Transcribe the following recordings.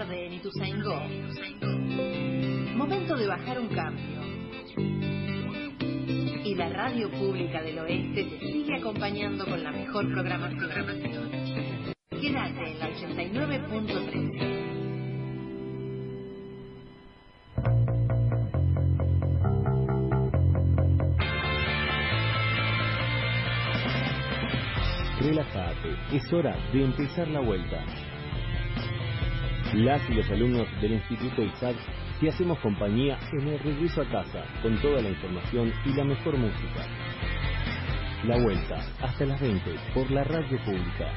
Tarde en Ituzaingó. Momento de bajar un cambio. Y la radio pública del oeste te sigue acompañando con la mejor programación. Quédate en la 89.3. Relájate, es hora de empezar la vuelta. Las y los alumnos del Instituto ISAC te hacemos compañía en el regreso a casa con toda la información y la mejor música. La vuelta hasta las 20 por la radio pública.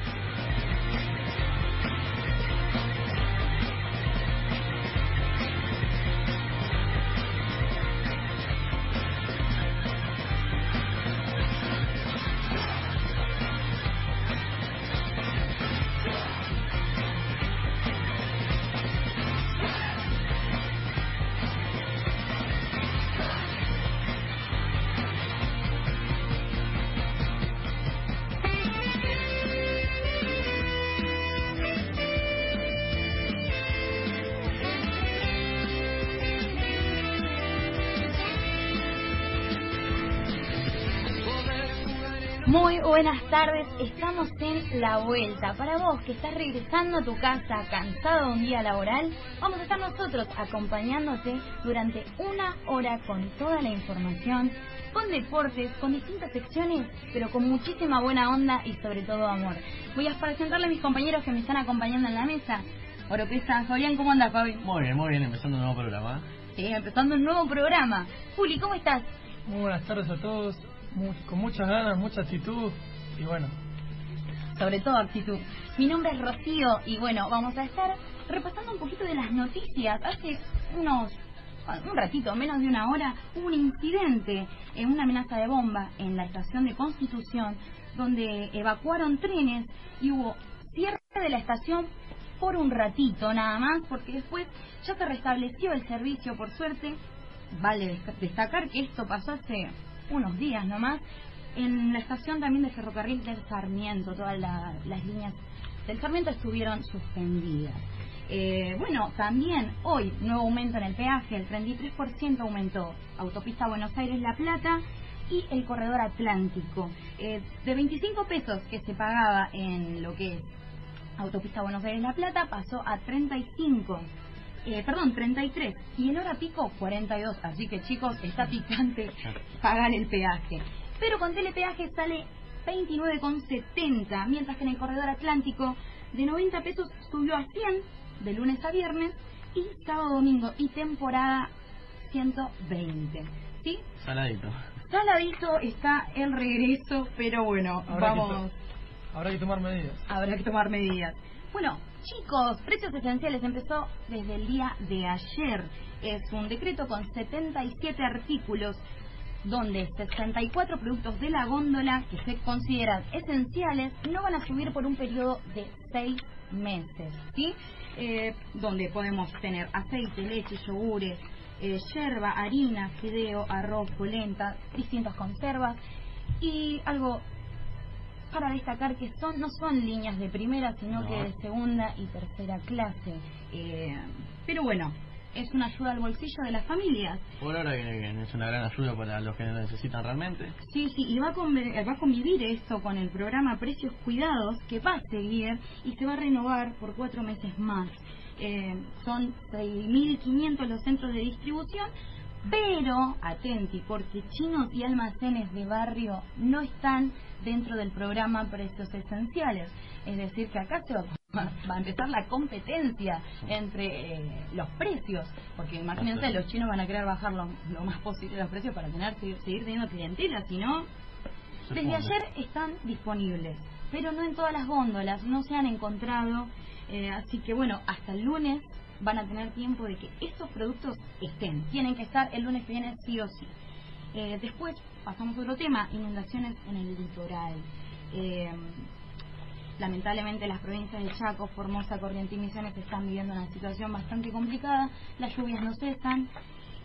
Muy buenas tardes, estamos en la vuelta. Para vos que estás regresando a tu casa cansado de un día laboral, vamos a estar nosotros acompañándote durante una hora con toda la información, con deportes, con distintas secciones, pero con muchísima buena onda y sobre todo amor. Voy a presentarle a mis compañeros que me están acompañando en la mesa. Oropesa, Fabián, ¿cómo andas, Fabi? Muy bien, muy bien, empezando un nuevo programa. Sí, empezando un nuevo programa. Juli, ¿cómo estás? Muy buenas tardes a todos, con muchas ganas, mucha actitud y bueno, sobre todo actitud. Mi nombre es Rocío y bueno, vamos a estar repasando un poquito de las noticias. Hace unos un ratito, menos de una hora, hubo un incidente, en una amenaza de bomba en la estación de Constitución, donde evacuaron trenes y hubo cierre de la estación por un ratito nada más, porque después ya se restableció el servicio, por suerte. Vale destac- destacar que esto pasó hace unos días nomás en la estación también de ferrocarril del Sarmiento, todas la- las líneas del Sarmiento estuvieron suspendidas. Eh, bueno, también hoy nuevo aumento en el peaje, el 33% aumentó. Autopista Buenos Aires-La Plata y el corredor atlántico. Eh, de 25 pesos que se pagaba en lo que es Autopista Buenos Aires-La Plata pasó a 35. Eh, perdón, 33. Y el hora pico, 42. Así que chicos, está picante pagar el peaje. Pero con telepeaje sale 29,70. Mientras que en el corredor atlántico de 90 pesos subió a 100 de lunes a viernes y sábado, domingo y temporada 120. ¿Sí? Saladito. Saladito está el regreso, pero bueno, Habrá que vamos. habrá que tomar medidas. Habrá que tomar medidas. Bueno, chicos, precios esenciales empezó desde el día de ayer. Es un decreto con 77 artículos donde 64 productos de la góndola que se consideran esenciales no van a subir por un periodo de 6 meses, ¿sí? Eh, donde podemos tener aceite, leche, yogures, eh, yerba, harina, fideo, arroz, polenta, distintas conservas y algo para destacar que son no son líneas de primera, sino No. que de segunda y tercera clase. Eh, pero bueno, es una ayuda al bolsillo de las familias. Por ahora que, es una gran ayuda para los que lo necesitan realmente. Sí, sí, y va a, conve- va a convivir esto con el programa Precios Cuidados, que va a seguir y se va a renovar por cuatro meses más. Eh, son 6.500 los centros de distribución, pero, atenti, porque chinos y almacenes de barrio no están dentro del programa Precios Esenciales. Es decir, que acá se va, va a empezar la competencia entre eh, los precios, porque imagínense, los chinos van a querer bajar lo, lo más posible los precios para tener seguir, seguir teniendo clientela, si no, Desde ayer están disponibles, pero no en todas las góndolas, no se han encontrado, eh, así que bueno, hasta el lunes van a tener tiempo de que estos productos estén. Tienen que estar el lunes que viene sí o sí. Eh, después pasamos a otro tema, inundaciones en el litoral. Eh, lamentablemente las provincias de Chaco, Formosa, Corrientes y Misiones están viviendo una situación bastante complicada. Las lluvias no cesan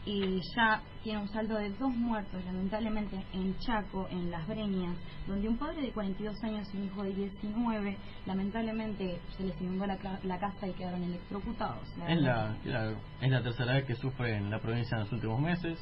y ya tiene un saldo de dos muertos, lamentablemente, en Chaco, en Las Breñas, donde un padre de 42 años y un hijo de 19, lamentablemente se les inundó la, la casa y quedaron electrocutados. Es la, es la tercera vez que sufre en la provincia en los últimos meses.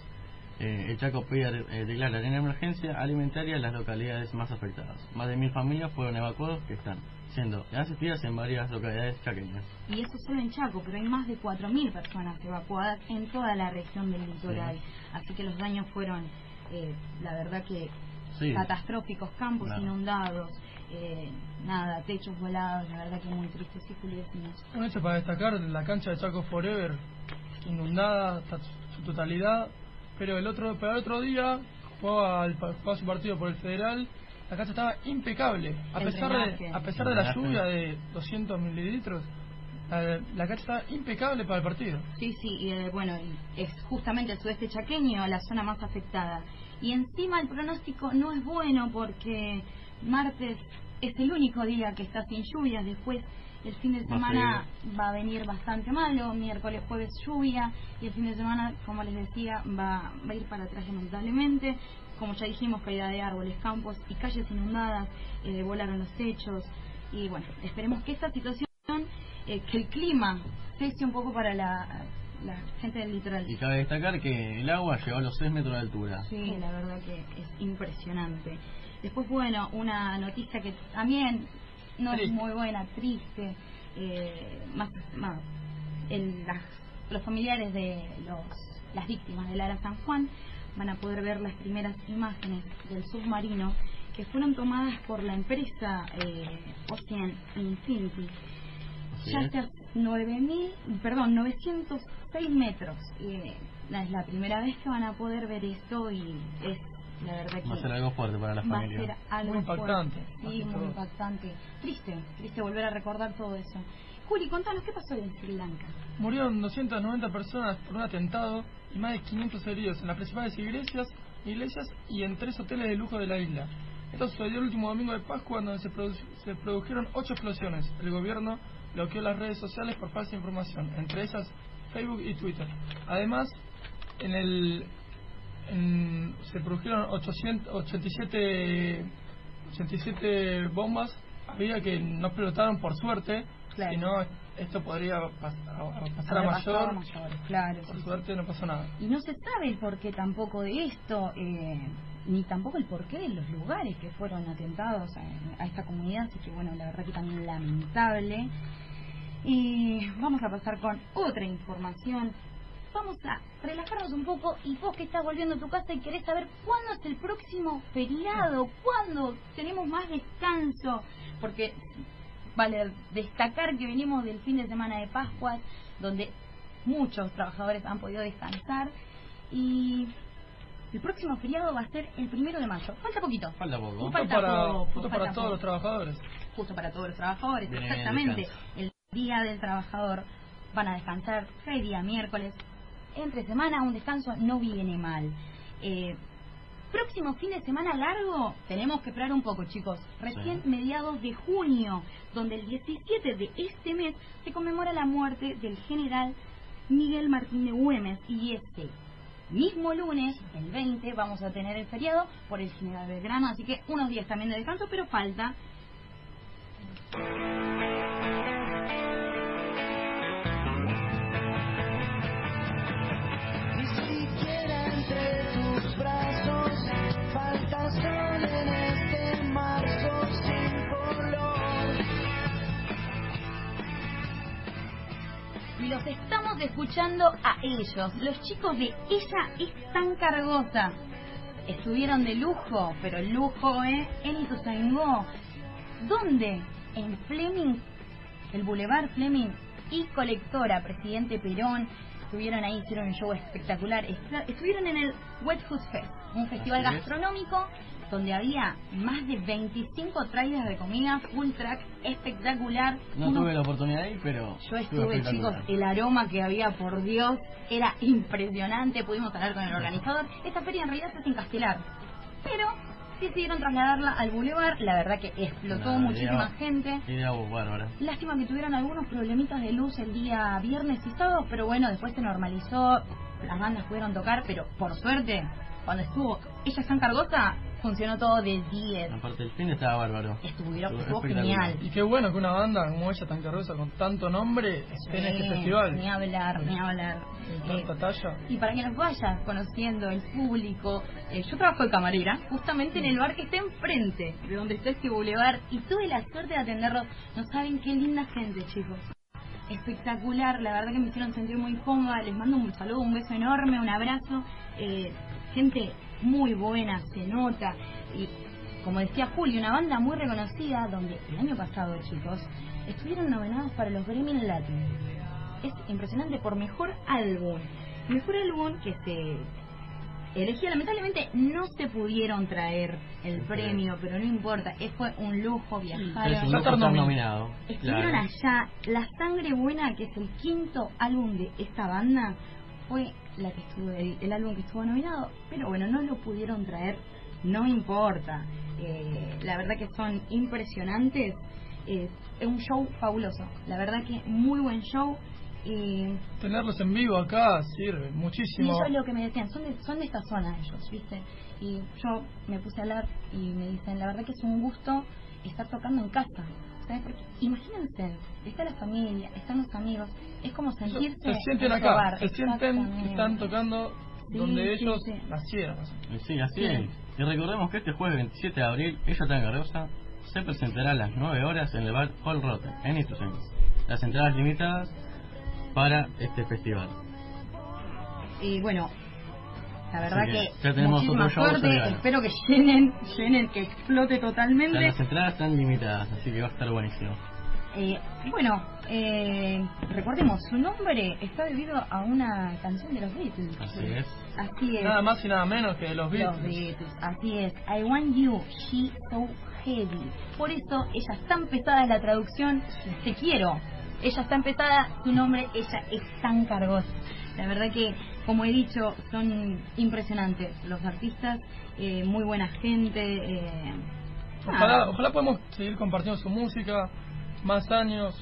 Eh, el Chaco pide eh, declarar en emergencia alimentaria en las localidades más afectadas. Más de mil familias fueron evacuadas que están siendo asistidas en varias localidades chaqueñas. Y eso solo en Chaco, pero hay más de 4.000 personas evacuadas en toda la región del litoral. Así que los daños fueron, eh, la verdad que Sí. catastróficos, campos Claro. inundados, eh, nada, techos volados, la verdad que muy triste, sí, Julio. Un hecho para destacar, la cancha de Chaco Forever, inundada hasta su totalidad, pero el otro, pero el otro día jugaba, el, jugaba su partido por el Federal, la cancha estaba impecable, a El pesar drenaje. de, a pesar de la lluvia de 200 mililitros, la, la cancha estaba impecable para el partido. Sí, sí, y eh, bueno, y es justamente el sudeste chaqueño la zona más afectada. Y encima el pronóstico no es bueno porque martes es el único día que está sin lluvias, después el fin de semana va a venir bastante malo, miércoles, jueves lluvia y el fin de semana, como les decía, va, va a ir para atrás lamentablemente. Como ya dijimos, caída de árboles, campos y calles inundadas, eh, volaron los techos y bueno, esperemos que esta situación, eh, que el clima cese un poco para la, la gente del litoral. Y cabe destacar que el agua llegó a los 6 metros de altura. Sí, la verdad que es impresionante. Después, bueno, una noticia que también no es muy buena, triste. eh, más, más el- las- los familiares de los, las víctimas del Ara San Juan van a poder ver las primeras imágenes del submarino que fueron tomadas por la empresa eh, Ocean Infinity. Ya hasta 9000, perdón, 906 metros. Eh, es la primera vez que van a poder ver esto y es la verdad que Va a ser algo fuerte para la va a familia. ser algo Muy impactante, fuerte. Sí, muy todo. impactante. Triste, triste volver a recordar todo eso. Juli, contanos qué pasó en Sri Lanka. Murieron 290 personas por un atentado y más de 500 heridos en las principales iglesias, iglesias y en tres hoteles de lujo de la isla. Esto sucedió el último domingo de Pascua donde se, produ- se produjeron ocho explosiones. El gobierno bloqueó las redes sociales por falsa información, entre ellas Facebook y Twitter. Además, en el en- se produjeron 887 87 bombas había que no explotaron por suerte Claro. si no esto podría pas- a- pasar a mayor a mayores, claro. por sí, sí. suerte no pasó nada Y no se sabe el porqué tampoco de esto, eh, ni tampoco el porqué de los lugares que fueron atentados a, a esta comunidad, así que bueno, la verdad que también lamentable. Y vamos a pasar con otra información. Vamos a relajarnos un poco y vos que estás volviendo a tu casa y querés saber cuándo es el próximo feriado, cuándo tenemos más descanso, porque vale destacar que venimos del fin de semana de Pascuas, donde muchos trabajadores han podido descansar y el próximo feriado va a ser el primero de mayo. Falta poquito. Falta poco. justo Falta para, poco, justo para todos poco. los trabajadores Justo para todos los trabajadores, bien exactamente. descanso. El día del trabajador van a descansar, hay día miércoles. Entre semana un descanso no viene mal. Eh, próximo fin de semana largo, tenemos que esperar un poco, chicos. Recién Sí. mediados de junio, donde el 17 de este mes se conmemora la muerte del general Miguel Martín de Güemes. Y este mismo lunes, el 20, vamos a tener el feriado por el general Belgrano. Así que unos días también de descanso, pero falta. Los estamos escuchando a ellos, los chicos de Ella es tan cargosa. Estuvieron de lujo, pero lujo, ¿eh? En Ituzaingó. ¿Dónde? En Fleming, el Boulevard Fleming y Colectora, Presidente Perón. Estuvieron ahí, hicieron un show espectacular. Estuvieron en el Wet Food Fest, un festival gastronómico donde había más de 25 trailers de comida, full track, espectacular. No Uno- tuve la oportunidad de ir, pero. Yo estuve, chicos, el aroma que había, por Dios, era impresionante. Pudimos hablar con el organizador. Esta feria en realidad se hace en Castelar, pero decidieron trasladarla al Boulevard. La verdad que explotó Una muchísima idea- gente. Idea bárbara. Lástima que tuvieron algunos problemitas de luz el día viernes y sábado, pero bueno, después se normalizó, las bandas pudieron tocar, pero por suerte, cuando estuvo ella San Cargosa, funcionó todo de 10. Aparte, el fin estaba bárbaro. Estuvieron, Estuvo genial. Y qué bueno que una banda como ella tan carrosa con tanto nombre esté en este Sí, festival. Ni hablar, ni hablar. Eh, talla. y para que nos vaya conociendo el público, eh, yo trabajo de camarera, justamente en el bar que está enfrente de donde está este bulevar, y tuve la suerte de atenderlos. No saben qué linda gente, chicos. Espectacular, la verdad que me hicieron sentir muy cómoda. Les mando un saludo, un beso enorme, un abrazo. Eh, gente muy buena, se nota. Y como decía Julio, una banda muy reconocida donde el año pasado, chicos, estuvieron nominados para los Grammy Latin es impresionante por mejor álbum. Mejor álbum que se elegía, lamentablemente no se pudieron traer el premio, pero no importa, es fue un lujo Pero es un lujo estar nominado. nominado. Estuvieron Claro. allá, La Sangre Buena, que es el quinto álbum de esta banda, fue la que estuvo, el, el álbum que estuvo nominado, pero bueno, no lo pudieron traer, no importa. Eh, la verdad que son impresionantes, eh, es un show fabuloso, la verdad que muy buen show. Y, Tenerlos en vivo acá sirve y muchísimo. ellos lo que me decían, son de, son de esta zona ellos, ¿viste? Y yo me puse a hablar y me dicen, la verdad que es un gusto estar tocando en casa. ¿Sabes? Porque imagínense, está la familia, están los amigos, es como sentirse se sienten acá, hogar, se sienten que están tocando Sí, donde sí, ellos sí. nacieron. Y Sí, así Sí. es. Y recordemos que este jueves 27 de abril, ella tan garrosa se presentará a las 9 horas en el bar Hall Rotten, en Ituzaingó. Las entradas limitadas para este festival. Y bueno, la verdad Así que que, ya tenemos muchísima otro show de suerte, espero que llenen, llenen, que explote totalmente. Las entradas están limitadas, así que va a estar buenísimo. Eh, bueno, eh, recordemos, su nombre está debido a una canción de los Beatles. Así es. Así es. Nada más y nada menos que los Los Beatles. Beatles, así es. I want you, she so heavy. Por eso ella está empezada en la traducción, te quiero. Ella está empezada, su nombre, ella es tan cargosa. La verdad que, como he dicho, son impresionantes los artistas, eh, muy buena gente. Eh, Ojalá, ojalá podamos seguir compartiendo su música más años,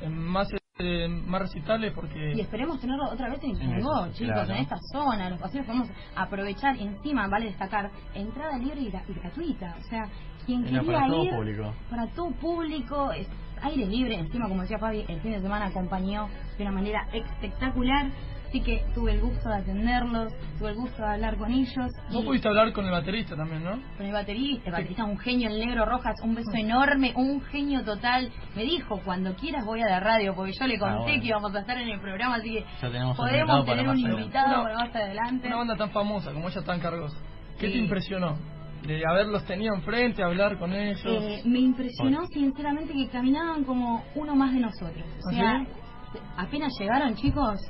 en más eh, más recitales porque Y esperemos tenerlo otra vez en eso, chicos, claro. en esta zona, los paseos podemos aprovechar encima, vale destacar, entrada libre y gra- y gratuita, o sea, quien Era quería para todo ir, público. para todo público, es aire libre, encima como decía Fabi, el fin de semana acompañó de una manera espectacular, así que tuve el gusto de atenderlos, tuve el gusto de hablar con ellos. vos y- pudiste hablar con el baterista también, ¿no? con el baterista, el baterista un genio, el negro Rojas, un beso enorme, un genio total. Me dijo, cuando quieras voy a la radio, porque yo le conté Ah, bueno. que íbamos a estar en el programa, así que Ya tenemos un podemos tener más un invitado Una- para más adelante. Una banda tan famosa como ella tan cargosa. ¿Qué Sí. te impresionó? De haberlos tenido enfrente, hablar con ellos. Eh, me impresionó sinceramente que caminaban como uno más de nosotros. O ¿Ah, sea, apenas llegaron chicos,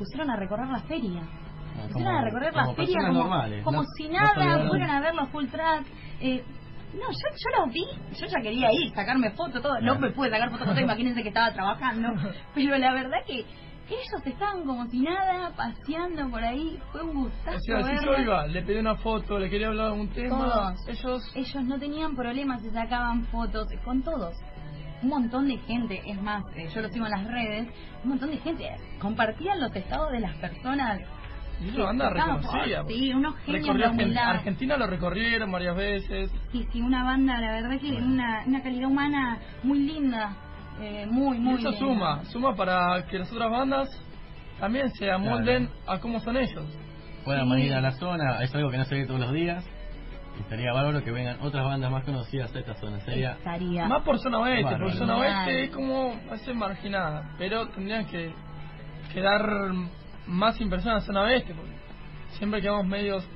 pusieron a recorrer la feria. Pusieron a recorrer la como feria como, normales, como no- si no nada, soldados. fueron a ver los full track. Eh, no, yo, yo los vi, yo ya quería ir, sacarme fotos, todo. No me pude sacar fotos, con todo, imagínense que estaba trabajando. Pero la verdad que ellos estaban como si nada, paseando por ahí. Fue un gustazo o sea, si yo iba, le pedí una foto, le quería hablar de un tema, Todos. ellos Ellos no tenían problemas, se sacaban fotos con todos. Un montón de gente, es más, eh, yo lo sigo en las redes, un montón de gente compartían los estados de las personas. y una banda reconocida. Sí, unos genios de humildad. Argentina lo recorrieron varias veces. Sí, sí, una banda, la verdad que una, una calidad humana muy linda, eh, muy, Y muy eso linda. suma, suma para que las otras bandas también se amolden a cómo son ellos. Puedan Sí. venir a la zona, es algo que no se ve todos los días. Estaría bárbaro que vengan otras bandas más conocidas a esta zona. Sería Estaría. Más por zona oeste, Bárbaro. por zona oeste es como hace marginada, pero tendrían que, que dar más impresión a la zona oeste, porque siempre quedamos medios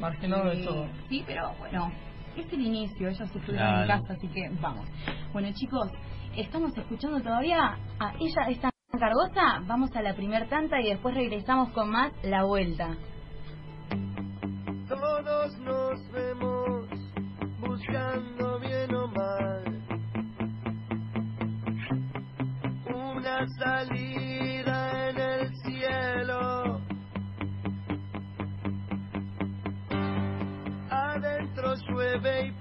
marginados de Sí, todo. Sí, pero bueno, es el inicio, ellos estuvieron Claro. en casa, así que vamos. Bueno, chicos, estamos escuchando todavía a ella, esta cargosa. Vamos a la primer tanta y después regresamos con más La Vuelta. Todos nos vemos bien o mal una salida en el cielo. Adentro llueve y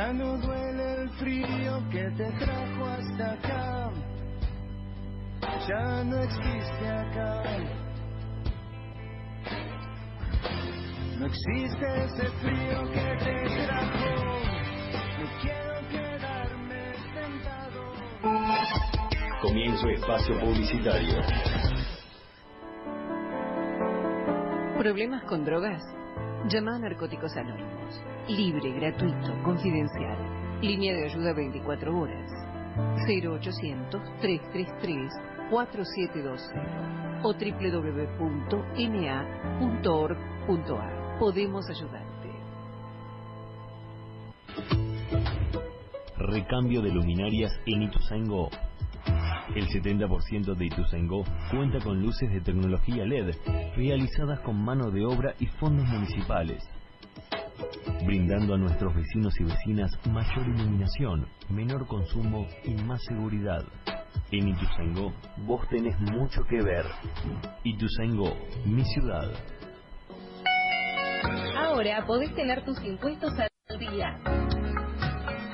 Ya no duele el frío que te trajo hasta acá. Ya no existe acá. No existe ese frío que te trajo. No quiero quedarme sentado. Comienzo espacio publicitario. ¿Problemas con drogas? Llama a Narcóticos Anónimos. Libre, gratuito, confidencial. Línea de ayuda 24 horas. 0800-333-4720 o www.na.org.ar. Podemos ayudarte. Recambio de luminarias en Ituzaingó. El 70% de Ituzaingó cuenta con luces de tecnología LED realizadas con mano de obra y fondos municipales, brindando a nuestros vecinos y vecinas mayor iluminación, menor consumo y más seguridad. En Ituzaingó vos tenés mucho que ver. Ituzaingó, mi ciudad. Ahora podés tener tus impuestos al día.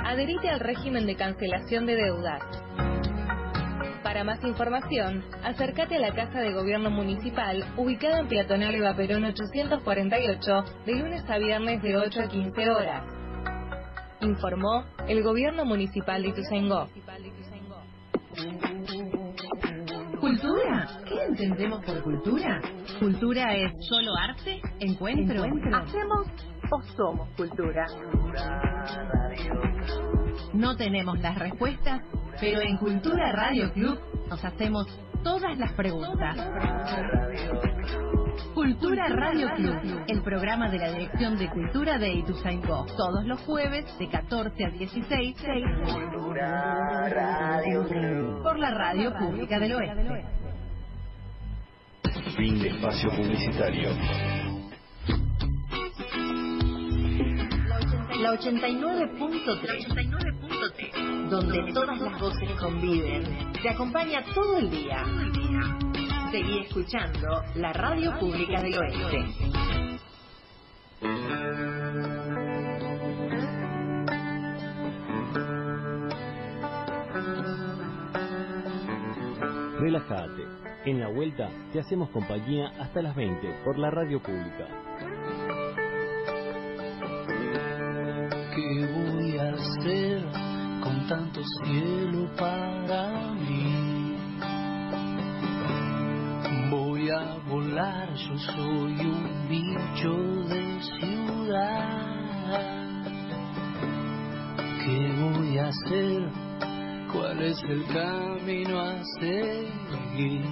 Adherite al régimen de cancelación de deudas. Para más información, acércate a la Casa de Gobierno Municipal, ubicada en Peatonal Eva Perón 848, de lunes a viernes de 8 a 15 horas. Informó el Gobierno Municipal de Ituzaingó. ¿Cultura? ¿Qué entendemos por cultura? ¿Cultura es solo arte? ¿Encuentro? ¿Hacemos o somos cultura? No tenemos las respuestas, pero en Cultura Radio Club nos hacemos todas las preguntas. Cultura Radio Club, el programa de la Dirección de Cultura de Ituzaingó, todos los jueves de 14 a 16 por la Radio Pública del Oeste. Fin de espacio publicitario. La 89.3, donde todas las voces conviven, te acompaña todo el día. Seguí escuchando la Radio Pública del Oeste. Relájate. En la vuelta te hacemos compañía hasta las 20 por la radio pública. ¿Qué voy a hacer tanto cielo para mí? Voy a volar, yo soy un bicho de ciudad. ¿Qué voy a hacer? ¿Cuál es el camino a seguir?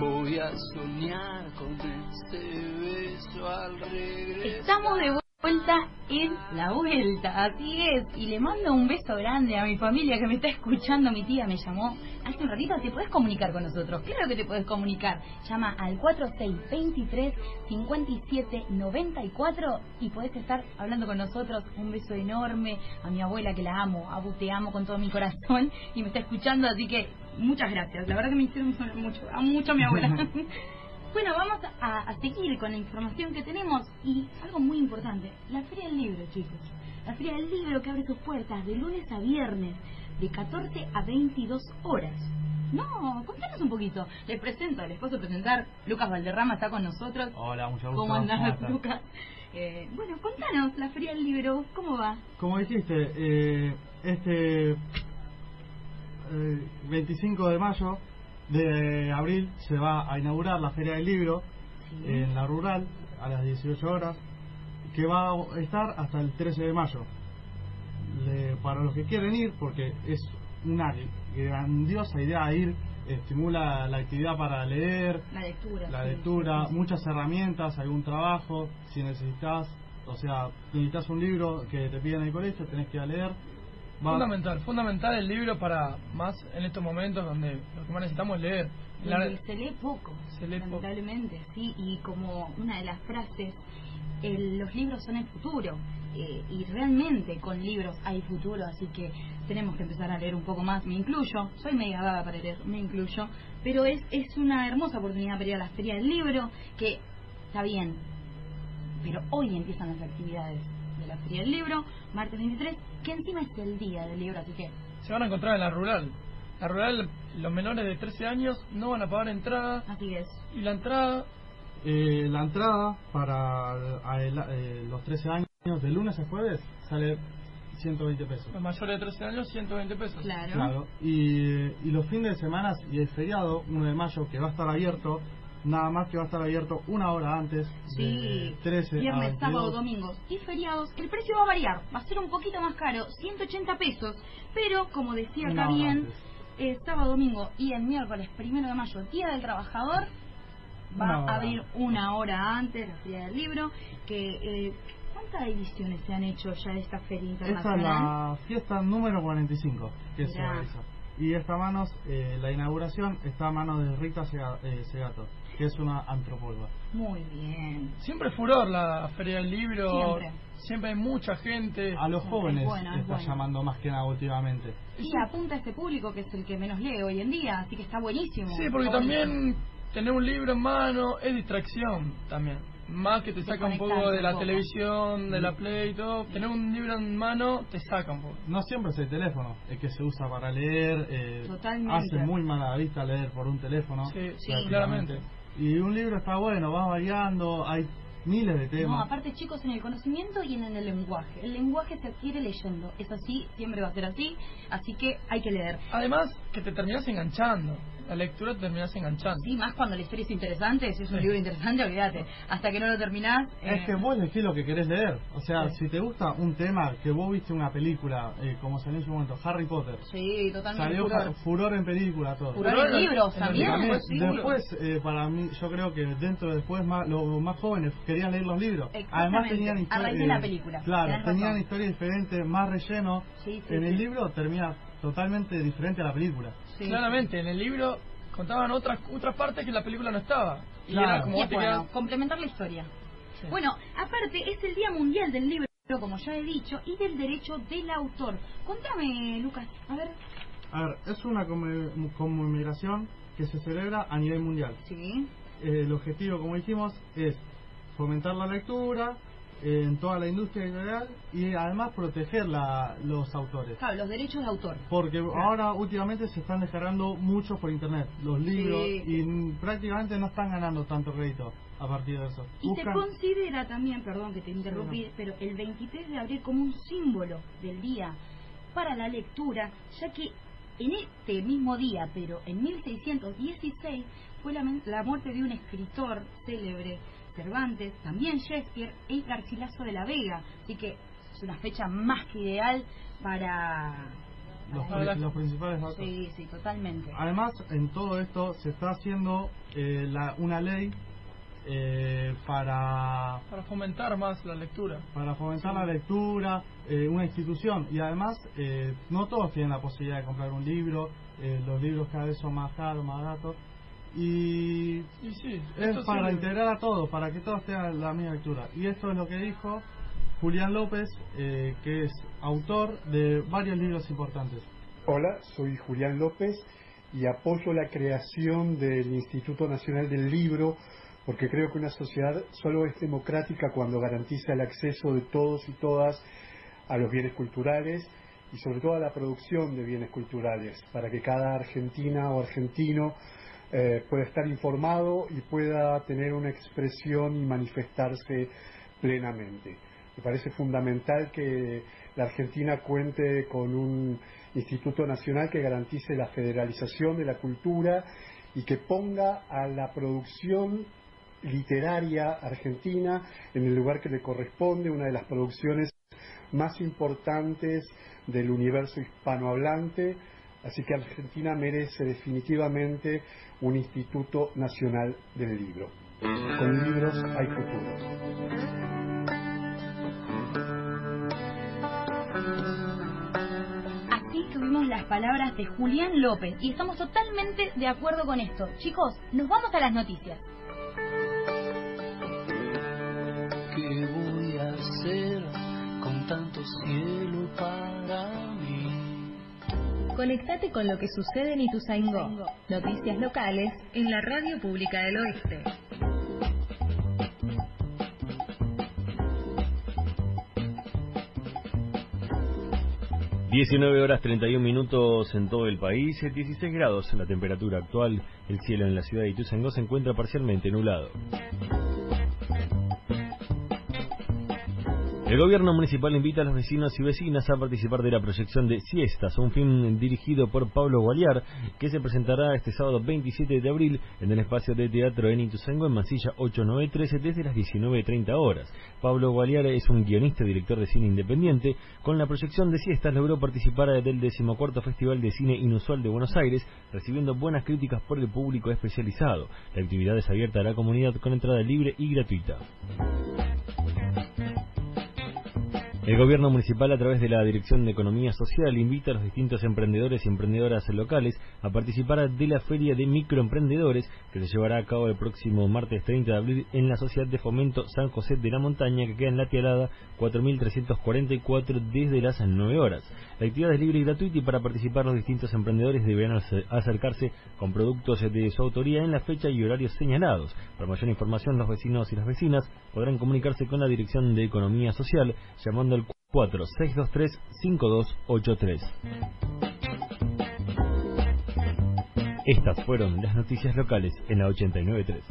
Voy a soñar con este beso al regresar. Estamos de vuelta en la vuelta, así es. Y le mando un beso grande a mi familia que me está escuchando. Mi tía me llamó hace un ratito. ¿Te puedes comunicar con nosotros? Claro que te puedes comunicar. Llama al 4623-5794 y podés estar hablando con nosotros. Un beso enorme a mi abuela que la amo. Abu, te amo con todo mi corazón y me está escuchando. Así que muchas gracias. La verdad que me hicieron mucho. Amo mucho a mi abuela. Bueno, vamos a, a, seguir con la información que tenemos y algo muy importante, la Feria del Libro, chicos. La Feria del Libro que abre sus puertas de lunes a viernes, de 14 a 22 horas. No, contanos un poquito. Les presento, les puedo presentar. Lucas Valderrama está con nosotros. Hola, mucho gusto. ¿Cómo andás, Lucas? Eh, bueno, contanos, la Feria del Libro, ¿cómo va? Como dijiste, eh, este eh, 25 de mayo de abril se va a inaugurar la Feria del Libro Sí. en la rural a las 18 horas, que va a estar hasta el 13 de mayo. Le- para los que quieren ir, porque es una grandiosa idea ir, estimula la actividad para leer, La lectura. la lectura, sí. muchas herramientas, algún trabajo, si necesitas, o sea, necesitas un libro que te piden en el colegio, tenés que ir a leer. Fundamental, fundamental el libro para más en estos momentos donde lo que más necesitamos es leer. La- se lee poco, Se lee poco. lamentablemente, sí, y como una de las frases, el- los libros son el futuro, eh, y realmente con libros hay futuro, así que tenemos que empezar a leer un poco más, me incluyo, soy media vaga para leer, me incluyo, pero es, es una hermosa oportunidad para ir a la Feria del Libro, que está bien, pero hoy empiezan las actividades de la Feria del Libro, martes 23, que encima es el día del libro, así que se van a encontrar en la rural. La rural, los menores de 13 años no van a pagar entrada así es. y la entrada Eh, la entrada para a- eh, los 13 años, de lunes a jueves, sale 120 pesos. los mayores de 13 años 120 pesos. Claro. Claro. Y, y los fines de semana y el feriado, 1 de mayo, que va a estar abierto, nada más que va a estar abierto una hora antes, Sí, de 13 a viernes, 22. sábado, domingos y feriados, el precio va a variar, va a ser un poquito más caro, 180 pesos, pero como decía acá bien, eh, sábado, domingo y el miércoles primero de mayo, Día del Trabajador, va a abrir una hora antes la Feria del Libro, que eh, ¿cuántas ediciones se han hecho ya de esta feria Esta es internacional? la fiesta número 45 que se Mirá. realiza. Y está a manos, eh, la inauguración está a manos de Rita eh, Segato, que es una antropóloga. Muy bien. Siempre furor la feria del libro. Siempre. Siempre hay mucha gente. A los Es jóvenes bueno, es está bueno. llamando más que nada últimamente. Y apunta a este público que es el que menos lee hoy en día, así que está buenísimo. Sí, porque también tener un libro en mano es distracción también. Más que te saca un poco de la poco. televisión, de la play y todo. Tener un libro en mano te saca un poco. No siempre es el teléfono el que se usa para leer. eh, Totalmente. Hace muy mala vista leer por un teléfono. Sí, Sí. claramente. Y un libro está bueno, va variando, hay miles de No, temas. aparte chicos, en el conocimiento y en el lenguaje. El lenguaje se adquiere leyendo. Es así, siempre va a ser así. Así que hay que leer. Además, que te terminas enganchando. La lectura te terminas enganchando. Sí, más cuando la historia es interesante. Si es un Sí. libro interesante, olvídate. Hasta que no lo terminás. Es eh, que vos elegís lo que querés leer. O sea, Sí. si te gusta un tema que vos viste una película, eh, como salió en su momento, Harry Potter. Sí, totalmente. Salió furor. furor en película, todo. Furor Furor en en- libros en también. También, Después, sí. después, eh, para mí, yo creo que dentro de después más, los más jóvenes querían leer los libros. Además tenían a historias. raíz de la película, Claro, tenían historias diferentes, más relleno. Sí, sí, en sí. el libro termina totalmente diferente a la película. Sí. Claramente, en el libro contaban otras otras partes que en la película no estaba. Y Claro. era como Y es bueno, complementar la historia. Sí. Bueno, aparte es el Día Mundial del Libro, como ya he dicho, y del derecho del autor. Contame, Lucas, a ver. A ver, es una conmemoración que se celebra a nivel mundial. Sí. Eh, el objetivo, como dijimos, es fomentar la lectura en toda la industria editorial y además proteger la, los autores. Claro, los derechos de autor. Porque ahora últimamente se están descargando muchos por internet, los libros, y prácticamente no están ganando tanto crédito a partir de eso. Y se considera también, perdón que te interrumpí, pero el 23 de abril como un símbolo del día para la lectura, ya que en este mismo día, pero en 1616, fue la, la muerte de un escritor célebre Cervantes, también Shakespeare y Garcilaso de la Vega. Así que es una fecha más que ideal para... Los, principales datos. Sí, sí, totalmente. Además, en todo esto se está haciendo eh, la, una ley eh, para... Para fomentar más la lectura. Para fomentar la lectura, eh, una institución. Y además, eh, no todos tienen la posibilidad de comprar un libro, los libros cada vez son más caros, más baratos. Y, sí, es para integrar a todos, para que todos tengan la misma lectura. Y esto es lo que dijo Julián López, eh, que es autor de varios libros importantes. Hola, soy Julián López y apoyo la creación del Instituto Nacional del Libro porque creo que una sociedad solo es democrática cuando garantiza el acceso de todos y todas a los bienes culturales y sobre todo a la producción de bienes culturales, para que cada argentina o argentino eh, pueda estar informado y pueda tener una expresión y manifestarse plenamente. Me parece fundamental que la Argentina cuente con un Instituto Nacional que garantice la federalización de la cultura y que ponga a la producción literaria argentina en el lugar que le corresponde, una de las producciones más importantes del universo hispanohablante, Así que Argentina merece definitivamente un Instituto Nacional del Libro. Con libros hay futuro. Así tuvimos las palabras de Julián López y estamos totalmente de acuerdo con esto. Chicos, nos vamos a las noticias. ¿Qué voy a hacer con tanto cielo para Conectate con lo que sucede en Ituzaingó. Noticias locales en la Radio Pública del Oeste. ...19 horas 31 minutos en todo el país... ...16 grados la temperatura actual... ...el cielo en la ciudad de Ituzaingó se encuentra parcialmente nublado. El gobierno municipal invita a los vecinos y vecinas a participar de la proyección de Siestas, un film dirigido por Pablo Gualiar, que se presentará este sábado 27 de abril en el espacio de teatro en Ituzaingó en Mansilla 8913 desde las 19.30 horas. Pablo Gualiar es un guionista y director de cine independiente. Con la proyección de Siestas logró participar del decimocuarto Festival de Cine Inusual de Buenos Aires, recibiendo buenas críticas por el público especializado. La actividad es abierta a la comunidad con entrada libre y gratuita. El gobierno municipal, a través de la Dirección de Economía Social, invita a los distintos emprendedores y emprendedoras locales a participar de la Feria de Microemprendedores que se llevará a cabo el próximo martes 30 de abril en la Sociedad de Fomento San José de la Montaña, que queda en la Tialada 4344 desde las 9 horas. La actividad es libre y gratuita y para participar los distintos emprendedores deberán acercarse con productos de su autoría en la fecha y horarios señalados. Para mayor información, los vecinos y las vecinas podrán comunicarse con la Dirección de Economía Social llamando 4623-5283. Estas fueron las noticias locales en la 893.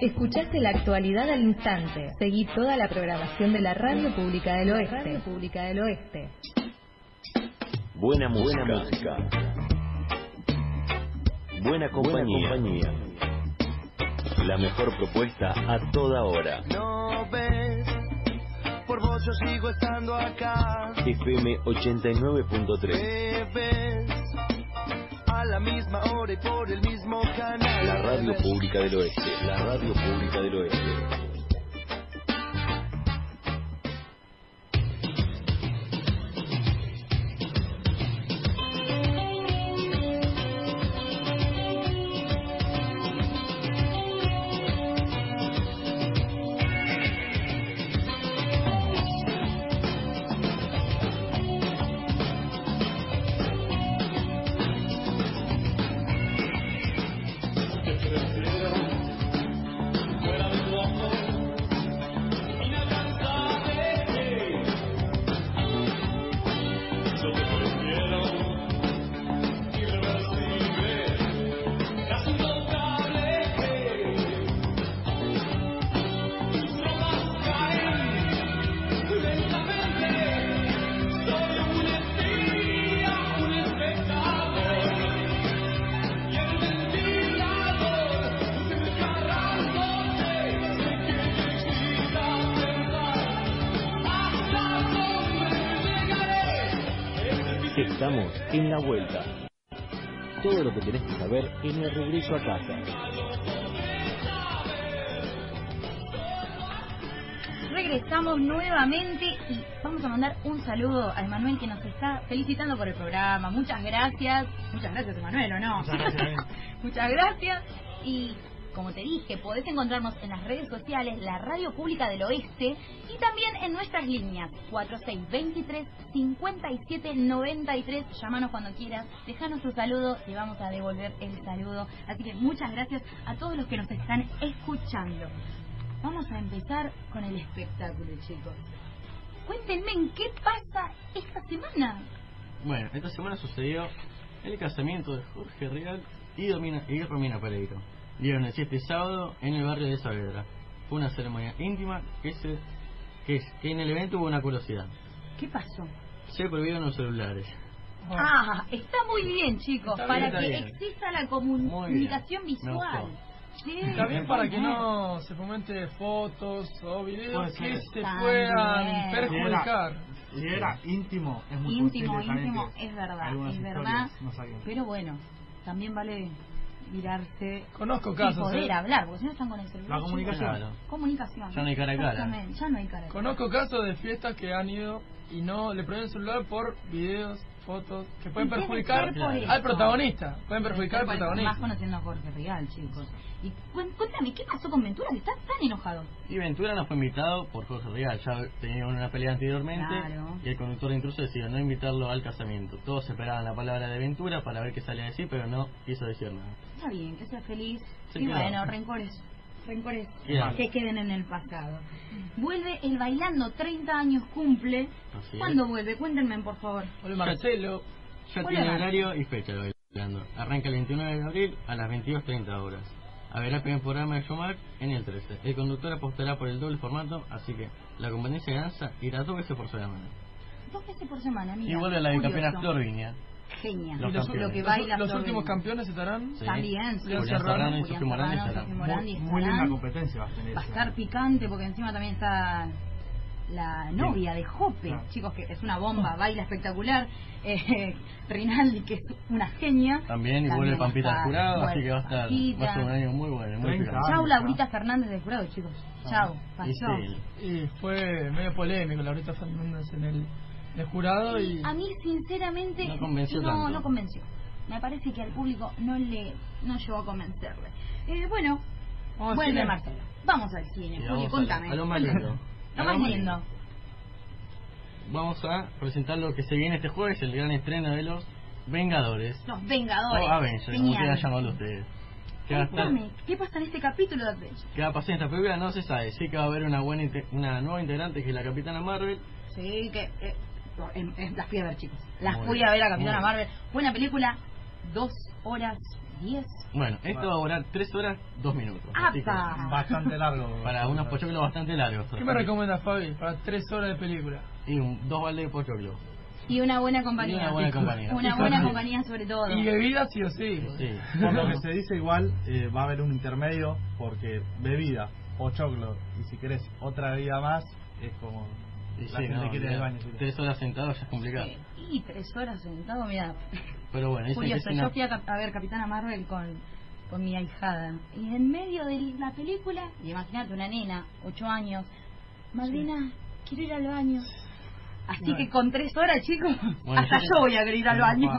Escuchaste la actualidad al instante. Seguí toda la programación de la Radio Pública del Oeste. Radio Pública del Oeste. Buena música. Buena, música. Buena compañía. Buena compañía. La mejor propuesta a toda hora. No ves, por vos yo sigo estando acá. FM 89.3. ves, a la misma hora y por el mismo canal. La radio pública del oeste. La radio pública del oeste. Estamos en la vuelta. Todo lo que tenés que saber en el regreso a casa. Regresamos nuevamente y vamos a mandar un saludo a Emanuel que nos está felicitando por el programa. Muchas gracias. Muchas gracias, Emanuel, ¿o no? Muchas gracias. Muchas gracias. Y como te dije, podés encontrarnos en las redes sociales, la Radio Pública del Oeste y también en nuestras líneas 4623-5793. Llámanos cuando quieras, déjanos tu saludo y vamos a devolver el saludo. Así que muchas gracias a todos los que nos están escuchando. Vamos a empezar con el espectáculo, chicos. Cuéntenme en qué pasa esta semana. Bueno, esta semana sucedió el casamiento de Jorge Real y, Domina, y Romina Pereiro. Dieron el 7 sábado en el barrio de Saavedra. Fue una ceremonia íntima que, se, que, que en el evento hubo una curiosidad. ¿Qué pasó? Se prohibieron los celulares. Ah, está muy bien, chicos, Está para bien, que bien. exista la comunicación visual. Sí, Está bien para que bien. no se fomente fotos o videos que se puedan perjudicar. Si era íntimo, es muy íntimo, íntimo, es verdad, es verdad. Pero bueno, también vale mirarse Conozco y casos, poder ¿eh? hablar, porque si no están con el celular. La comunicación. Comunicación. Ya no hay cara a cara. Ya no hay cara a cara. Conozco casos de fiestas que han ido y no le prohíben el celular por videos, fotos que pueden perjudicar al protagonista. Pueden perjudicar al Más protagonista. conociendo a Jorge Real, chicos. Y cuéntame, ¿qué pasó con Ventura? Que está tan enojado. Y Ventura no fue invitado por Jorge Real. Ya tenían una pelea anteriormente Claro. y el conductor de intruso decidió no invitarlo al casamiento. Todos esperaban la palabra de Ventura para ver qué salía a decir, pero no quiso decir nada. Está bien, que sea feliz. Sí, y claro. bueno, rencores. Rencores que queden en el pasado. Vuelve el bailando, 30 años cumple. Así es. ¿Cuándo vuelve? Cuéntenme, por favor. Vuelve Marcelo. Ya Hola, tiene horario y fecha de bailando. Arranca el 29 de abril a las 22.30 horas. Habrá primer programa de Showmark en el 13. El conductor apostará por el doble formato, así que la competencia de danza irá dos veces por semana. Dos veces por semana, mira. y vuelve la bicampeona. Flor Viña. Genial. Los Y los, campeones. Lo que los- baila los Flor últimos campeones estarán. Sí. También, Julián Julián Serrano y estarán. Muy, linda competencia va a tener. Va a estar picante porque encima también está la novia de Jope, Claro. chicos, que es una bomba, baila espectacular. Eh, Rinaldi, que es una genia. También y vuelve Pampita al jurado, así que va a estar Pampita. va a ser un año muy bueno, muy 30 picante. Chau, Laurita Fernández del jurado, chicos. Chau, Y pasó. sí, Y fue medio polémico Laurita Fernández en el, el jurado y A mí, sinceramente, No convenció no, tanto. no convenció. Me parece que al público no le no llegó a convencerle. Eh, bueno, Vamos vuelve. Marcelo. Vamos al cine, contame. a lo más lindo. Lo más lindo. Vamos a presentar lo que se viene este jueves, el gran estreno de los Vengadores. Los O Vengadores. Avengers, como quieran llamarlo ustedes. ¿Qué Contame, ¿qué pasa en este capítulo de Avengers? qué va a pasar en esta película? No se sabe. Sí que va a haber una buena una nueva integrante que es la Capitana Marvel. Sí, que... eh, em, las fui a ver, chicos. Las Muy fui bien, a ver a Capitana. Marvel. Buena película. Dos horas diez. Bueno, esto va a durar 3 horas 2 minutos. ¡Apa! Bastante largo. para unos pochoclos bastante largos. ¿Qué me recomiendas, Fabi? Para tres horas de película. Y un, dos baldes de pochoclos. Y una buena compañía. Y una buena compañía. Una buena compañía sobre todo. Y bebida sí o sí. Sí. Por lo que se dice igual, eh, va a haber un intermedio porque bebida, pochoclo, y si querés otra bebida más, es como Y la sí, gente no, quiere ir al ya baño. sí. Tres horas sentado ya es complicado. Sí, Y tres horas sentado, mira. Pero bueno, que Curioso, es yo fui a, ver Capitana Marvel con, con mi ahijada. Y en medio de la película, y imagínate una nena, ocho años, Madrina, quiero ir al baño. Así Bueno. que con tres horas, chicos, Bueno, hasta yo- yo voy a querer ir al baño.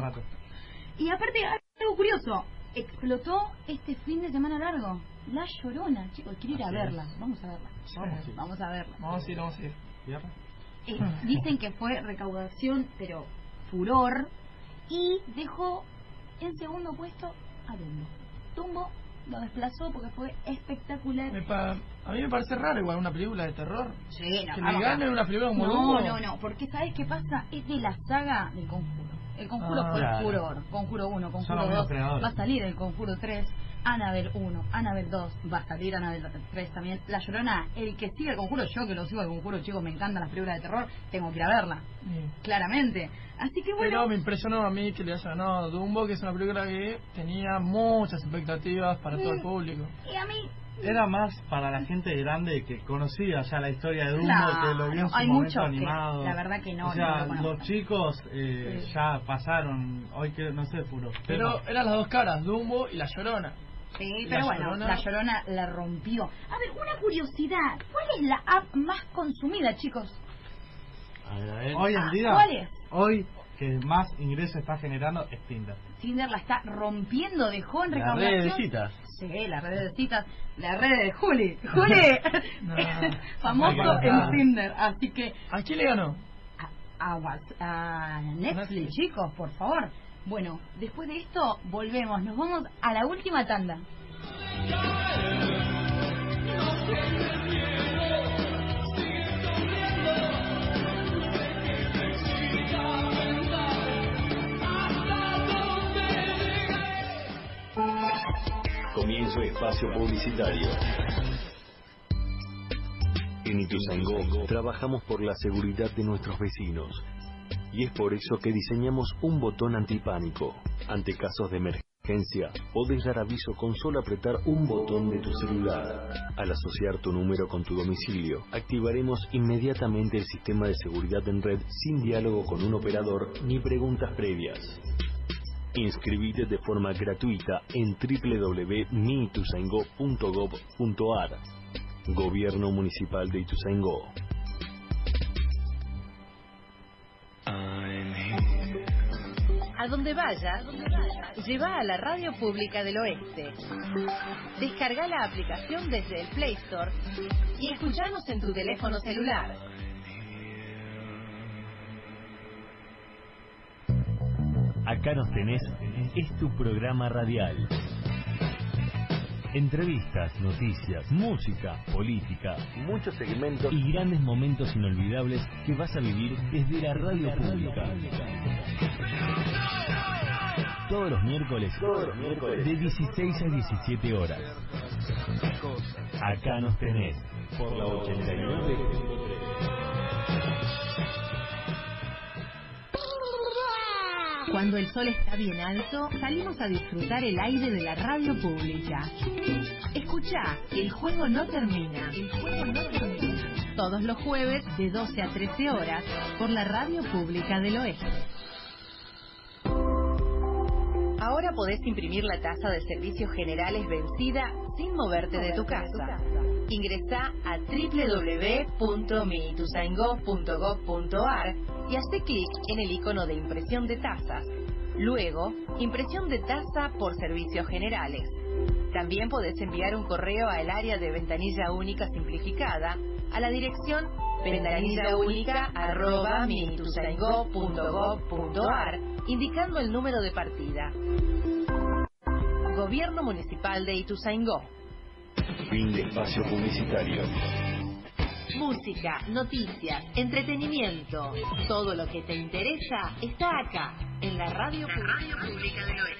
Y aparte, algo curioso, explotó este fin de semana largo. La Llorona, chicos, quiero ir a verla. es. Vamos a verla. Vamos, sí. Vamos a verla. Vamos a ir, vamos a ir. Eh, dicen que fue recaudación, pero furor, y dejó en segundo puesto a Dumbo. Dumbo lo desplazó porque fue espectacular. Pa- a mí me parece raro igual una película de terror. Sí, no, que le a- gane una película como No, Dumbo. no, no, porque ¿sabes qué pasa? Es de la saga del Conjuro. El Conjuro Ah, fue claro. furor. Conjuro 1, Son Conjuro mismos 2. creadores. Va a salir el Conjuro 3. Annabelle 1, Annabelle 2, va a salir Annabelle 3 también. La Llorona, el que sigue el Conjuro, yo que lo sigo el Conjuro, chicos, me encantan las películas de terror, tengo que ir a verla, Sí. claramente. Así que bueno, Pero me impresionó a mí que le haya ganado Dumbo, que es una película que tenía muchas expectativas para todo el Sí. público. y a mí era más para la gente grande que conocía ya la historia de Dumbo, que lo vio en su hay momento que animado. la verdad que no, O sea, no lo conozco. los chicos eh, Sí. ya pasaron, hoy que no sé, puro. Pero eran las dos caras, Dumbo y la Llorona. Sí, La pero bueno, Llorona- la Llorona la rompió. A ver, una curiosidad. ¿Cuál es la app más consumida, chicos? A ver, a ver. Hoy en Ah, día, ¿cuál es? hoy que más ingresos está generando es Tinder. Tinder la está rompiendo, dejó en La red de citas. Sí, la red de citas, la red de Juli. Juli, No. famoso No, en. Tinder. Así que ¿A quién le ganó? a, a a Netflix, Netflix. chicos, por favor. Bueno, después de esto volvemos, nos vamos a la última tanda. Comienzo espacio publicitario. En Ituzaingó trabajamos por la seguridad de nuestros vecinos. Y es por eso que diseñamos un botón antipánico. Ante casos de emergencia, podés dar aviso con solo apretar un botón de tu celular. Al asociar tu número con tu domicilio, activaremos inmediatamente el sistema de seguridad en red sin diálogo con un operador ni preguntas previas. Inscribite de forma gratuita en www.miituzaingó.gov.ar. Gobierno Municipal de Ituzaingó. Donde vayas, lleva a la radio pública del oeste. Descarga la aplicación desde el Play Store y escuchanos en tu teléfono celular. Acá nos tenés, es tu programa radial. Entrevistas, noticias, música, política, muchos segmentos y grandes momentos inolvidables que vas a vivir desde la radio pública. Todos los miércoles, todos los miércoles de 16 a 17 horas. Acá nos tenés por la 89. Cuando el sol está bien alto, salimos a disfrutar el aire de la radio pública. Escucha, el juego no termina. El juego no termina. Todos los jueves de 12 a 13 horas por la radio pública del oeste. Ahora podés imprimir la tasa de servicios generales vencida sin moverte de tu casa. Ingresa a www.miituzaingó.gov.ar y hace clic en el icono de impresión de tasas. Luego, impresión de tasa por servicios generales. También podés enviar un correo al área de ventanilla única simplificada a la dirección ventanillaúnica@miituzaingó.gov.ar indicando el número de partida. Gobierno Municipal de Ituzaingó. Fin de espacio publicitario. Música, noticias, entretenimiento. Todo lo que te interesa está acá, en la radio, pública del oeste.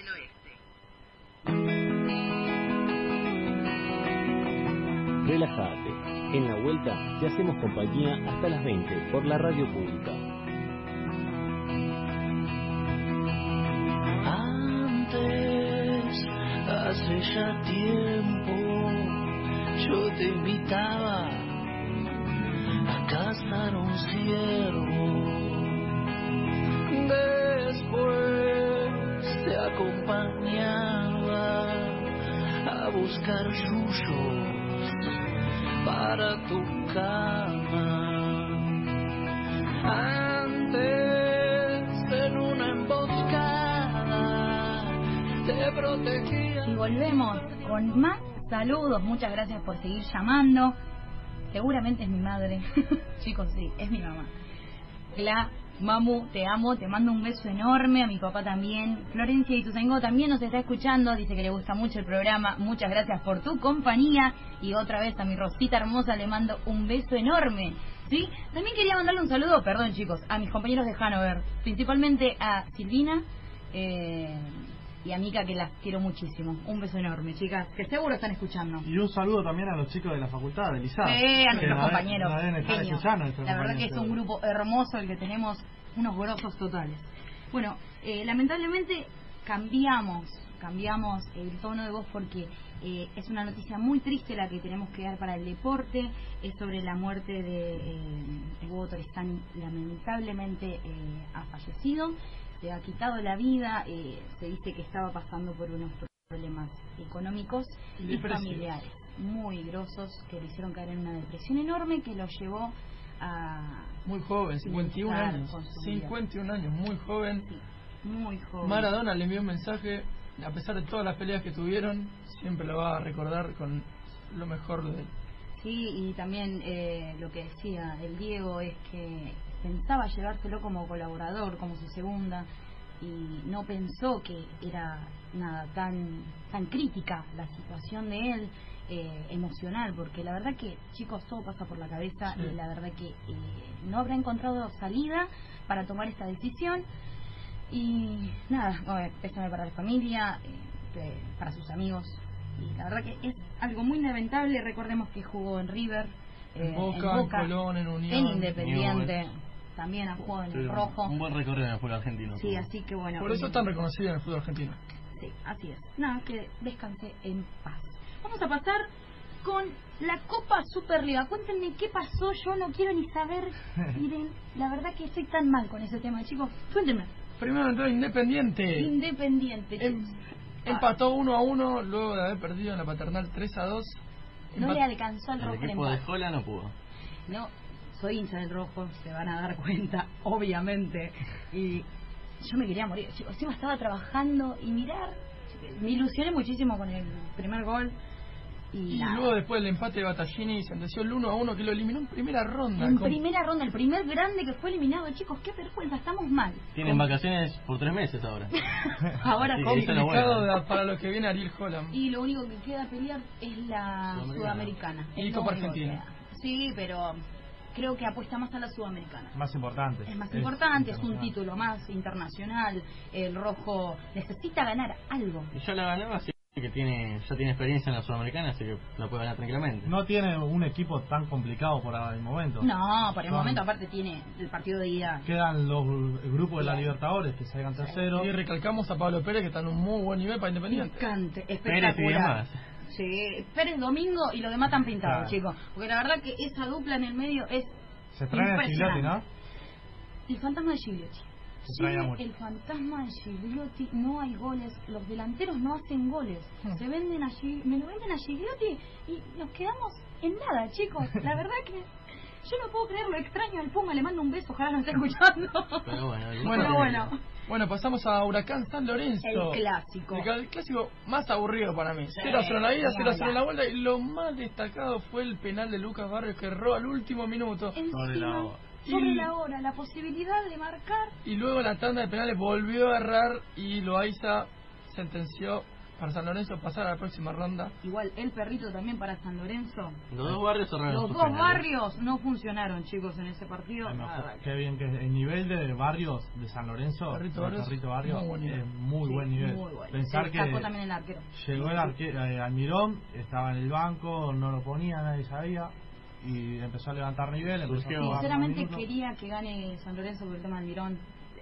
Relájate. En la vuelta te hacemos compañía hasta las 20 por la radio pública. Antes, hace ya tiempo, yo te invitaba a cazar un ciervo. Después te acompañaba a buscar yuyos para tu cama. Antes, en una emboscada, te protegía. Y volvemos con más saludos. Muchas gracias por seguir llamando. Seguramente es mi madre. Chicos, sí, es mi mamá. La Mamu, te amo, te mando un beso enorme, a mi papá también. Florencia Ituzaingó también nos está escuchando, dice que le gusta mucho el programa. Muchas gracias por tu compañía. Y otra vez a mi Rosita hermosa le mando un beso enorme. ¿Sí? También quería mandarle un saludo, perdón chicos, a mis compañeros de Hanover, principalmente a Silvina eh, y a Mica, que las quiero muchísimo. Un beso enorme, chicas, que seguro están escuchando. Y un saludo también a los chicos de la facultad, de Lizar. Sí, a nuestros compañeros. La deben estar genios. escuchando, nuestros La verdad que es un grupo hermoso el que tenemos, unos grosos totales. Bueno, eh, lamentablemente cambiamos, cambiamos el tono de voz porque eh, es una noticia muy triste la que tenemos que dar para el deporte, es sobre la muerte de eh, Hugo Toristán, lamentablemente eh, ha fallecido, se ha quitado la vida, eh, se dice que estaba pasando por unos problemas económicos Y familiares muy grosos que le hicieron caer en una depresión enorme que lo llevó a Muy joven, 51 finalizar años. con su vida. 51 años, muy joven. muy joven. Maradona le envió un mensaje, a pesar de todas las peleas que tuvieron, siempre lo va a recordar con lo mejor de él. Sí, y también eh, lo que decía el Diego es que pensaba llevárselo como colaborador, como su segunda, y no pensó que era nada tan tan crítica la situación de él eh, emocional, porque la verdad que chicos todo pasa por la cabeza Sí. y la verdad que eh, no habrá encontrado salida para tomar esta decisión y nada, bueno, pésame para la familia, eh, eh, para sus amigos. Y la verdad que es algo muy lamentable. Recordemos que jugó en River, eh, En Boca, en Colón, en Unión. en Independiente. También ha jugado en Sí, el Rojo. Un buen recorrido en el fútbol argentino. Sí, así que bueno. Por eso es tan reconocido en el fútbol argentino. Sí, así es. Nada, que descanse en paz. Vamos a pasar con la Copa Superliga. Cuéntenme qué pasó, yo no quiero ni saber. Miren, la verdad que estoy tan mal con ese tema, chicos. Cuéntenme. Primero entró Independiente. Independiente. Em- chicos. empató 1 a 1 luego de haber perdido en la paternal 3 a 2. No le alcanzó al El rojo el equipo de. Jola no pudo. No, soy hincha del rojo, se van a dar cuenta, obviamente. Y yo me quería morir. Chicos, encima estaba trabajando y mirar. Me ilusioné muchísimo con el primer gol. Y, Y luego después del empate de Battaglini sentenció el 1 a 1 que lo eliminó en primera ronda. En con- primera ronda, el primer grande que fue eliminado, chicos, qué vergüenza, estamos mal. Tienen vacaciones por tres meses ahora. Ahora es lo complicado para lo que viene Ariel Holland. Y lo único que queda pelear es la Sudamericana. sudamericana. Y Copa Argentina. Sí, pero creo que apuesta más a la sudamericana. Más importante. Es más importante, es un título más internacional. El rojo necesita ganar algo. Y ya la ganó, así que tiene, ya tiene experiencia en la Sudamericana, así que la puede ganar tranquilamente. No tiene un equipo tan complicado por el momento. No, por el Son- momento aparte tiene el partido de ida. Quedan los el grupo de la Libertadores que salgan tercero. Y recalcamos a Pablo Pérez que está en un muy buen nivel para Independiente. Pérez y demás. Sí, Pérez Domingo y lo demás tan pintados, Claro. chicos. Porque la verdad que esa dupla en el medio es Se traen a Gigliotti, ¿no? el fantasma de Gigliotti. Trae mucho. el fantasma de Gigliotti, no hay goles, los delanteros no hacen goles. Hmm. Se venden a me lo venden a Gigliotti y nos quedamos en nada, chicos. La verdad que yo no puedo creer lo extraño al Puma, le mando un beso, ojalá no esté escuchando. Pero bueno, el Bueno, Pero bueno, Bueno, pasamos a Huracán San Lorenzo. el clásico. El, el clásico más aburrido para mí. Sí, 0 a 0 en la ida, ni 0 a 0 en la vuelta. Y lo más destacado fue el penal de Lucas Barrios que erró al último minuto. Sobre la hora. sobre Y- la hora, la posibilidad de marcar Y luego la tanda de penales volvió a errar y Loaiza sentenció para San Lorenzo pasar a la próxima ronda. Igual, el perrito también para San Lorenzo. Los dos barrios cerraron Los dos penales. barrios no funcionaron, chicos, en ese partido. Ay, Qué bien que el nivel de barrios de San Lorenzo, Perrito de Barrios, Perrito Barrios, muy buen nivel. es muy Sí, buen nivel. muy bueno. Pensar que también el arquero. llegó el arquero eh, Almirón, estaba en el banco, no lo ponía, nadie sabía, y empezó a levantar nivel. Empezó a Sinceramente quería que gane San Lorenzo por el tema del Mirón.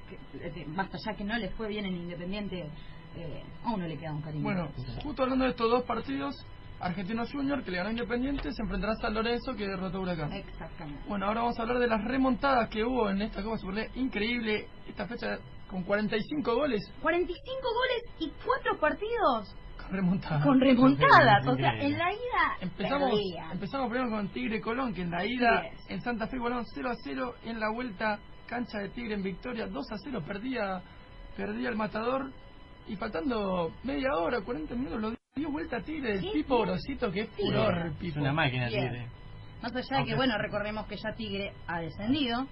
Que- que- Basta ya que no les fue bien en Independiente. Eh, a uno le queda un cariño. Bueno, justo hablando de estos dos partidos, Argentinos Junior, que le ganó Independiente, se enfrentará a San Lorenzo, que derrotó a Huracán. Exactamente. Bueno, ahora vamos a hablar de las remontadas que hubo en esta Copa Superliga. Increíble, esta fecha con 45 goles 45 goles y 4 partidos con remontadas. con remontadas. O sea, en la ida Empezamos, empezamos primero con Tigre Colón, que en la ida en Santa Fe igualaron 0 a 0, en la vuelta cancha de Tigre en Victoria 2 a 0, perdía, perdía el matador y faltando media hora, 40 minutos lo dio vuelta a Tigre, el Sí, Pipo bien. Grosito, que es furor el Es Pipo. una máquina, Bien. Tigre. Más allá de que, bueno, recordemos que ya Tigre ha descendido.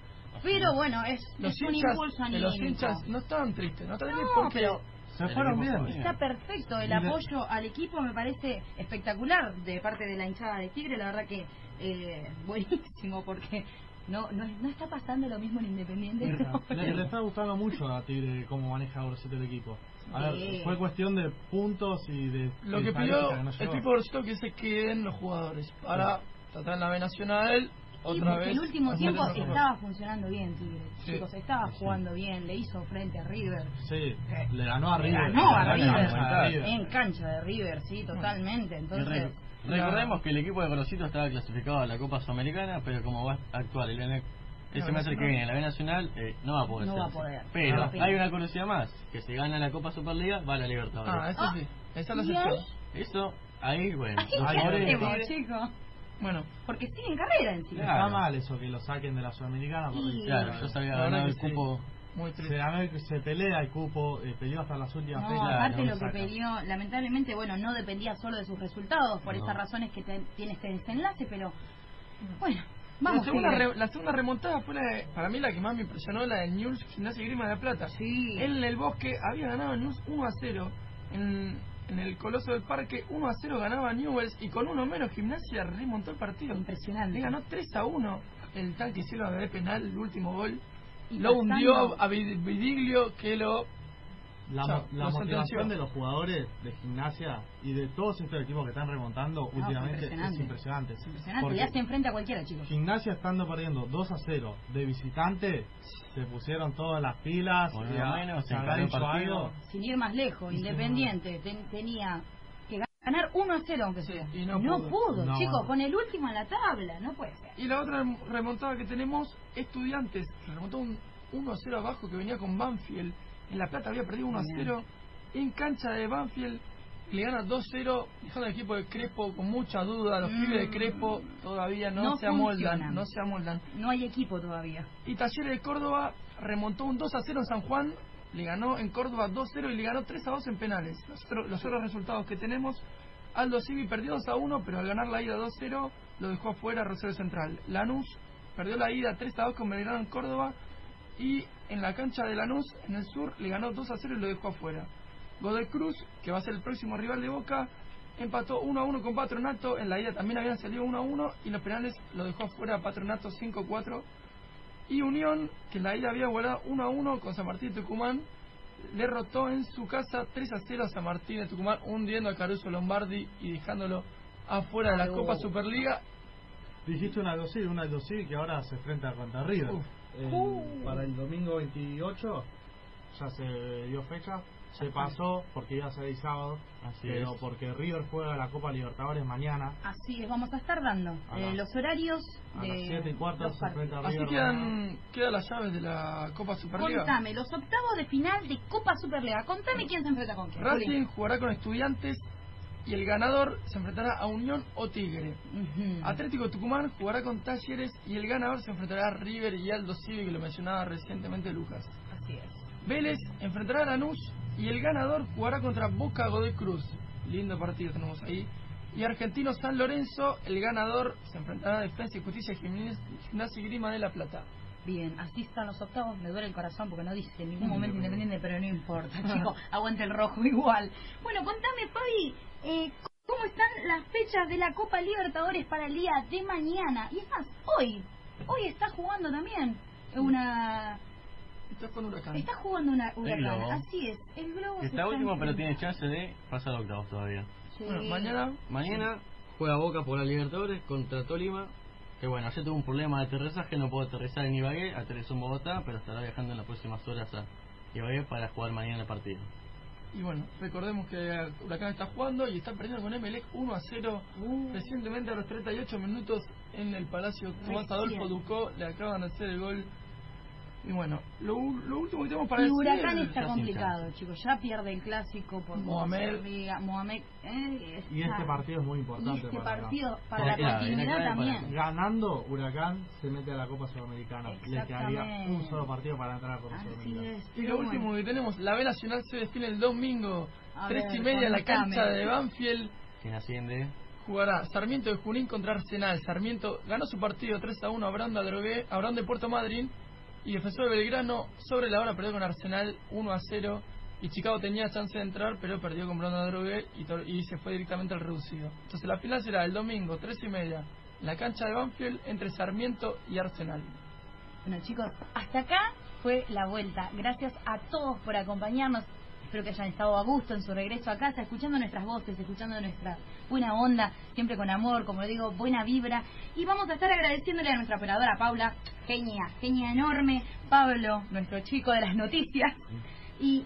Pero bueno, es, Los es un hinchas, impulso los anímico. hinchas no estaban tristes, no estaban No, tristes porque pero Se fueron bien. Está perfecto, el apoyo al equipo me parece espectacular de parte de la hinchada de Tigre, la verdad que eh, buenísimo porque no, no no está pasando lo mismo en Independiente. Le, le está gustando mucho a Tigre cómo maneja Grosito el equipo. A ver, Sí. fue cuestión de puntos y de. lo de que pidió que no el. Pipo Grosito que se queden los jugadores para tratar en la B Nacional otra vez. el último tiempo estaba funcionando bien, Tigre. Sí. Chicos, estaba jugando bien, le hizo frente a River. Sí, le ganó a Le River. ganó a Le ganó River, a River. en cancha de River, sí, totalmente. Entonces, recordemos que el equipo de Gorosito estaba clasificado a la Copa Sudamericana, pero como va a actuar el N ese No, semestre no. que viene en la B Nacional, eh, no va a poder No ser va a poder. Pero No, hay una curiosidad más, que si gana la Copa Superliga, va a la Libertadores. Ah, eso sí. Esa la ¿y excepción. ahí? Eso, ahí, bueno. ¿Qué los favores de hacemos, Tigre- chicos? Bueno, Porque siguen carrera encima. Está mal eso que lo saquen de la Sudamericana. porque- Claro, yo sabía La ganar verdad el que sí. cupo. Muy Se, triste. el- se pelea el cupo, eh, peleó hasta las últimas No, aparte lo que peleó, lamentablemente, bueno, no dependía solo de sus resultados, por No. esas razones que te- tiene este desenlace, pero bueno, La vamos. segunda, Tigre. re- la segunda remontada fue la de- para mí la que más me impresionó, la de News Gimnasia y Grima de Plata. Sí. Él en el bosque había ganado News 1 a 0. En, en el Coloso del Parque 1 a 0 ganaba Newells y con uno menos Gimnasia remontó el partido. Impresionante. Le ganó 3 a 1 el tanque Silva de penal, el último gol. Lo hundió a Vid- Vidiglio que lo... La, motivación de los jugadores de gimnasia y de todos estos equipos que están remontando últimamente impresionante. es impresionante. Impresionante, Porque le hacen frente a cualquiera, chicos. Gimnasia estando perdiendo 2 a 0 de visitante, se pusieron todas las pilas, y a- menos se partido. Sin ir más lejos, Independiente ten- tenía ganar 1 a 0 aunque sea. y no no pudo. pudo, No. chicos, con el último en la tabla, no puede ser. Y la otra remontada que tenemos, Estudiantes, remontó un 1 a 0 abajo que venía con Banfield. En La Plata había perdido 1 a Bien. 0. En cancha de Banfield le gana 2-0, dejando al equipo de Crespo con mucha duda. Los Mm. pibes de Crespo todavía no, No se amoldan, funcionan. no se amoldan. No hay equipo todavía. Y Talleres de Córdoba remontó un 2 a 0 en San Juan, le ganó en Córdoba 2-0 y le ganó 3 a 2 en penales. Los, otros- los otros resultados que tenemos, Aldo Civi perdió 2 a 1, pero al ganar la ida 2-0 lo dejó afuera Rosario Central. Lanús perdió la ida 3 a 2 con Belgrano en Córdoba y en la cancha de Lanús, en el sur, le ganó 2 a 0 y lo dejó afuera. Godoy Cruz, que va a ser el próximo rival de Boca, empató 1 a 1 con Patronato. En la ida también habían salido 1 a 1 y los penales lo dejó afuera Patronato 5 a 4. Y Unión, que en la ida había igualado 1 a 1 con San Martín de Tucumán, derrotó en su casa 3 a 0 a San Martín de Tucumán, hundiendo a Caruso Lombardi y dejándolo afuera de la. Copa Superliga. Dijiste una Civi, una Civi que ahora se enfrenta contra River. El- Uh. Para el domingo 28 ya se dio fecha, se pasó porque iba a ser el sábado, Así pero es. porque River juega la Copa Libertadores mañana. Así es, vamos a estar dando A eh, las- los horarios a de las siete y cuarto los se enfrenta partidos. Así quedan, quedan las llaves de la Copa Superliga. Contame, los octavos de final de Copa Superliga. Contame quién se enfrenta con quién. Racing jugará con Estudiantes y el ganador se enfrentará a Unión o Tigre. Atlético Tucumán jugará con Talleres y el ganador se enfrentará a River y Aldo Civi, que lo mencionaba recientemente Lucas. Así es. Vélez enfrentará a Lanús y el ganador jugará contra Boca Godoy Cruz. Lindo partido tenemos ahí. Y Argentino San Lorenzo, el ganador se enfrentará a Defensa y Justicia Gimnasia y Grima de la Plata. Bien, así están los octavos. Me duele el corazón porque no dice en ningún momento independiente, pero no importa, chicos. Aguante el rojo igual. Bueno, contame, Fabi, eh, ¿cómo están las fechas de la Copa Libertadores para el día de mañana? Y es más, hoy. Hoy está jugando también una... Está con Huracán. Está jugando una huracán. Globo. Así es, el globo Está último, pero tiene chance de pasar a octavos todavía. Sí. Bueno, mañana Mañana juega Boca por la Libertadores contra Tolima. Que bueno, ayer tuvo un problema de aterrizaje, no puedo aterrizar en Ibagué, aterrizó en Bogotá, pero estará viajando en las próximas horas a Ibagué para jugar mañana el partido. Y bueno, recordemos que Huracán está jugando y está perdiendo con Emelec 1 a 0. Uh. Recientemente a los 38 minutos en el Palacio Tomás. Adolfo Ducó le acaban de hacer el gol. Y bueno, lo, lo último que tenemos para Y decir... Huracán es- está complicado, chicos. Ya pierde el clásico por Mohamed. Mohamed. eh, Y está- este partido es muy Y importante este para acá. partido, para Era la continuidad clave para- también. Ganando, Huracán se mete a la Copa Sudamericana. Le quedaría un solo partido para entrar a la Copa Así Sudamericana. es. Y lo bueno. último que tenemos, la B Nacional se define el domingo, A tres ver, y media en la cancha de Banfield. Quien asciende, Jugará Sarmiento de Junín contra Arsenal. Sarmiento ganó su partido 3 a 1 a Branda Drogué, a Branda de Puerto Madryn. Y Defensor de Belgrano sobre la hora perdió con Arsenal 1 a 0. Y Chicago tenía chance de entrar, pero perdió con Branda Drogué y, y se fue directamente al reducido. Entonces la final será el domingo, 3 y media, en la cancha de Banfield entre Sarmiento y Arsenal. Bueno, chicos, hasta acá fue la vuelta. Gracias a todos por acompañarnos. Espero que hayan estado a gusto en su regreso a casa, escuchando nuestras voces, escuchando nuestra buena onda, siempre con amor, como digo, buena vibra. Y vamos a estar agradeciéndole a nuestra operadora Paula, genia, genia enorme, Pablo, nuestro chico de las noticias. Y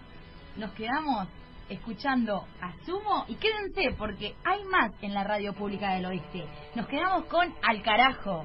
nos quedamos escuchando a Sumo y quédense porque hay más en la radio pública del oeste. Nos quedamos con Al carajo.